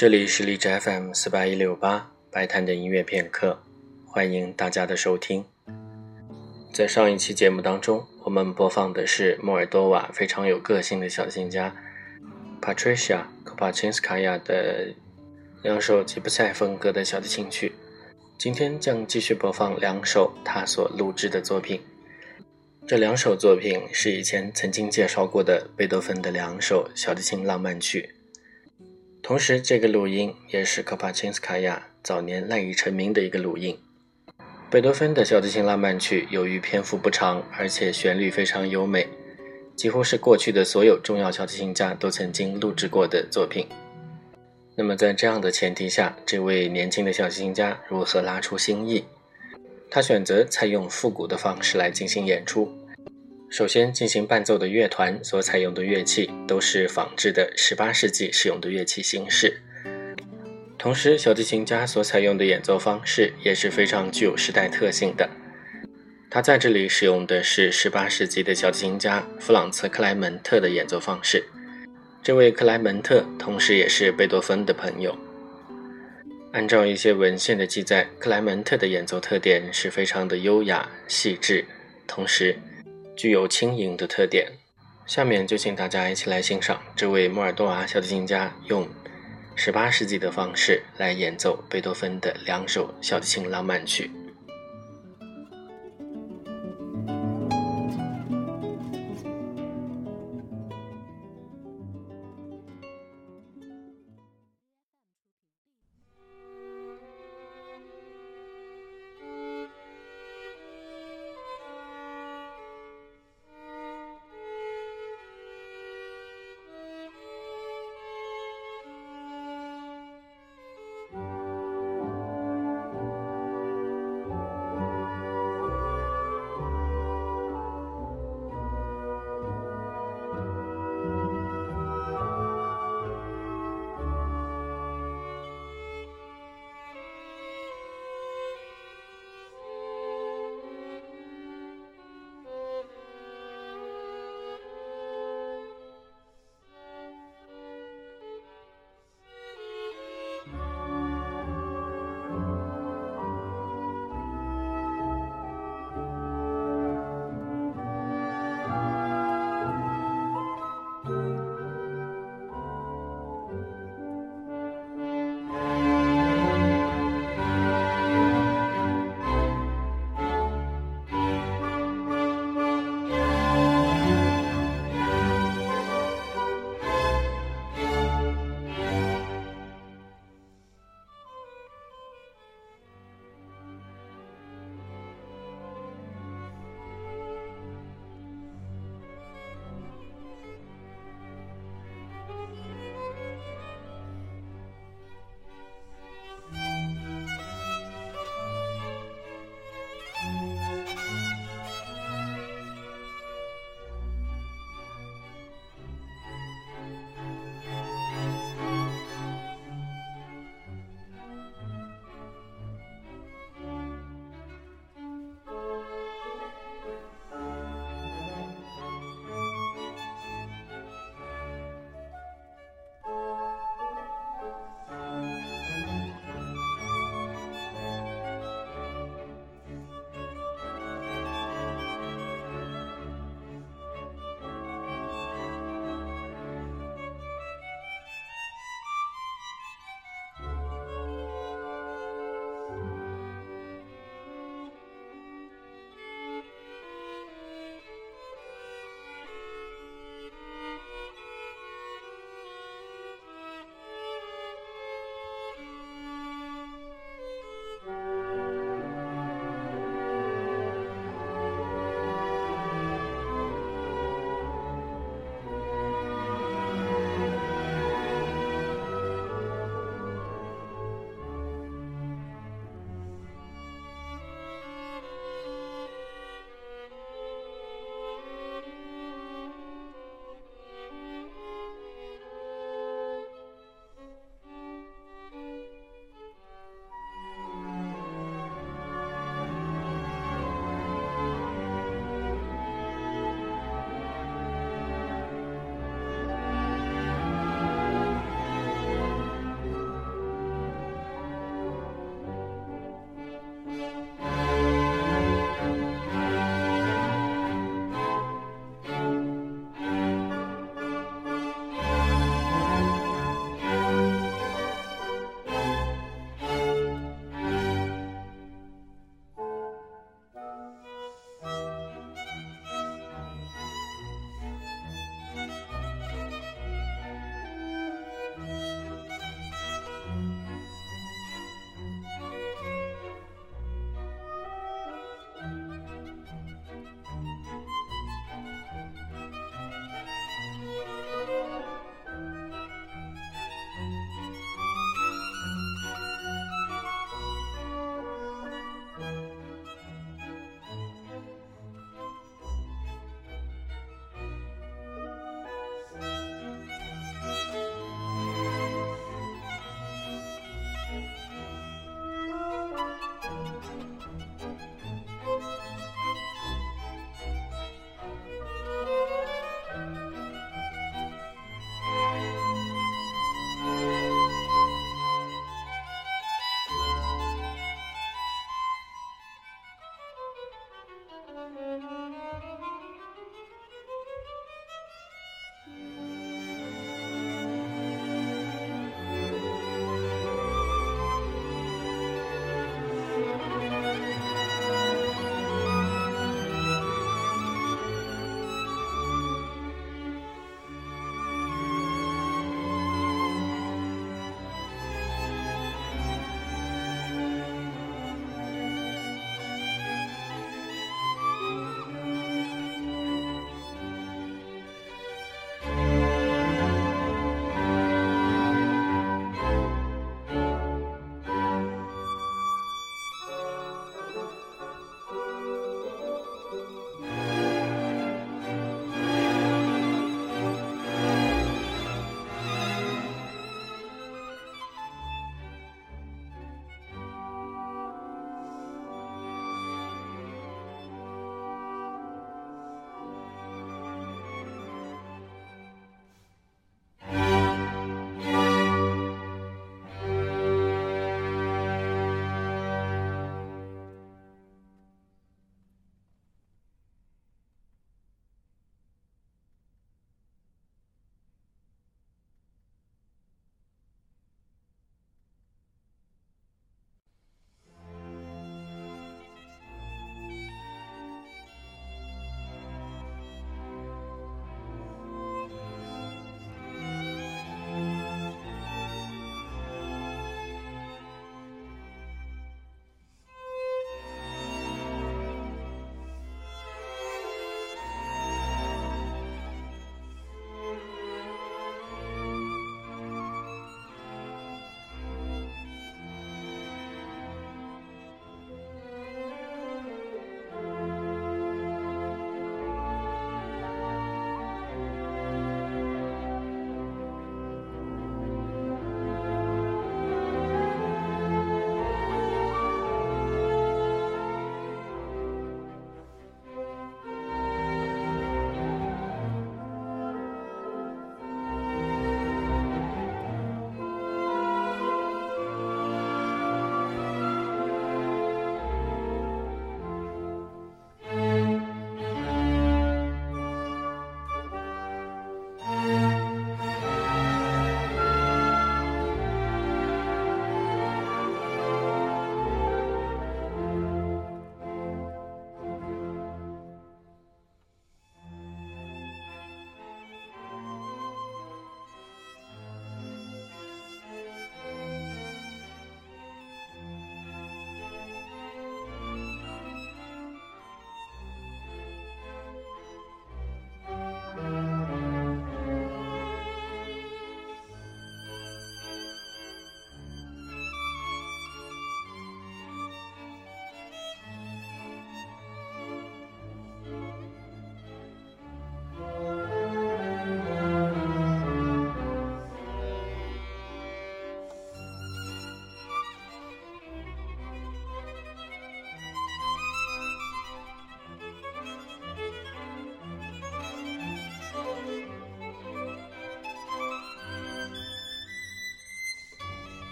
这里是荔枝 FM 四八一六八白谈的音乐片刻，欢迎大家的收听。在上一期节目当中，我们播放的是莫尔多瓦非常有个性的小提琴家 Patricia k o p a c i n s k a y a 的两首吉普赛风格的小提琴曲。今天将继续播放两首他所录制的作品。这两首作品是以前曾经介绍过的贝多芬的两首小提琴浪漫曲。同时，这个录音也是科帕钦斯卡娅早年赖以成名的一个录音。贝多芬的小提琴浪漫曲由于篇幅不长，而且旋律非常优美，几乎是过去的所有重要小提琴家都曾经录制过的作品。那么，在这样的前提下，这位年轻的小提琴家如何拉出新意？他选择采用复古的方式来进行演出。首先进行伴奏的乐团所采用的乐器都是仿制的18世纪使用的乐器形式，同时小提琴家所采用的演奏方式也是非常具有时代特性的。他在这里使用的是18世纪的小提琴家弗朗茨·克莱门特的演奏方式。这位克莱门特同时也是贝多芬的朋友。按照一些文献的记载，克莱门特的演奏特点是非常的优雅细致，同时。具有轻盈的特点。下面就请大家一起来欣赏这位莫尔多瓦小提琴家用十八世纪的方式来演奏贝多芬的两首小提琴浪漫曲。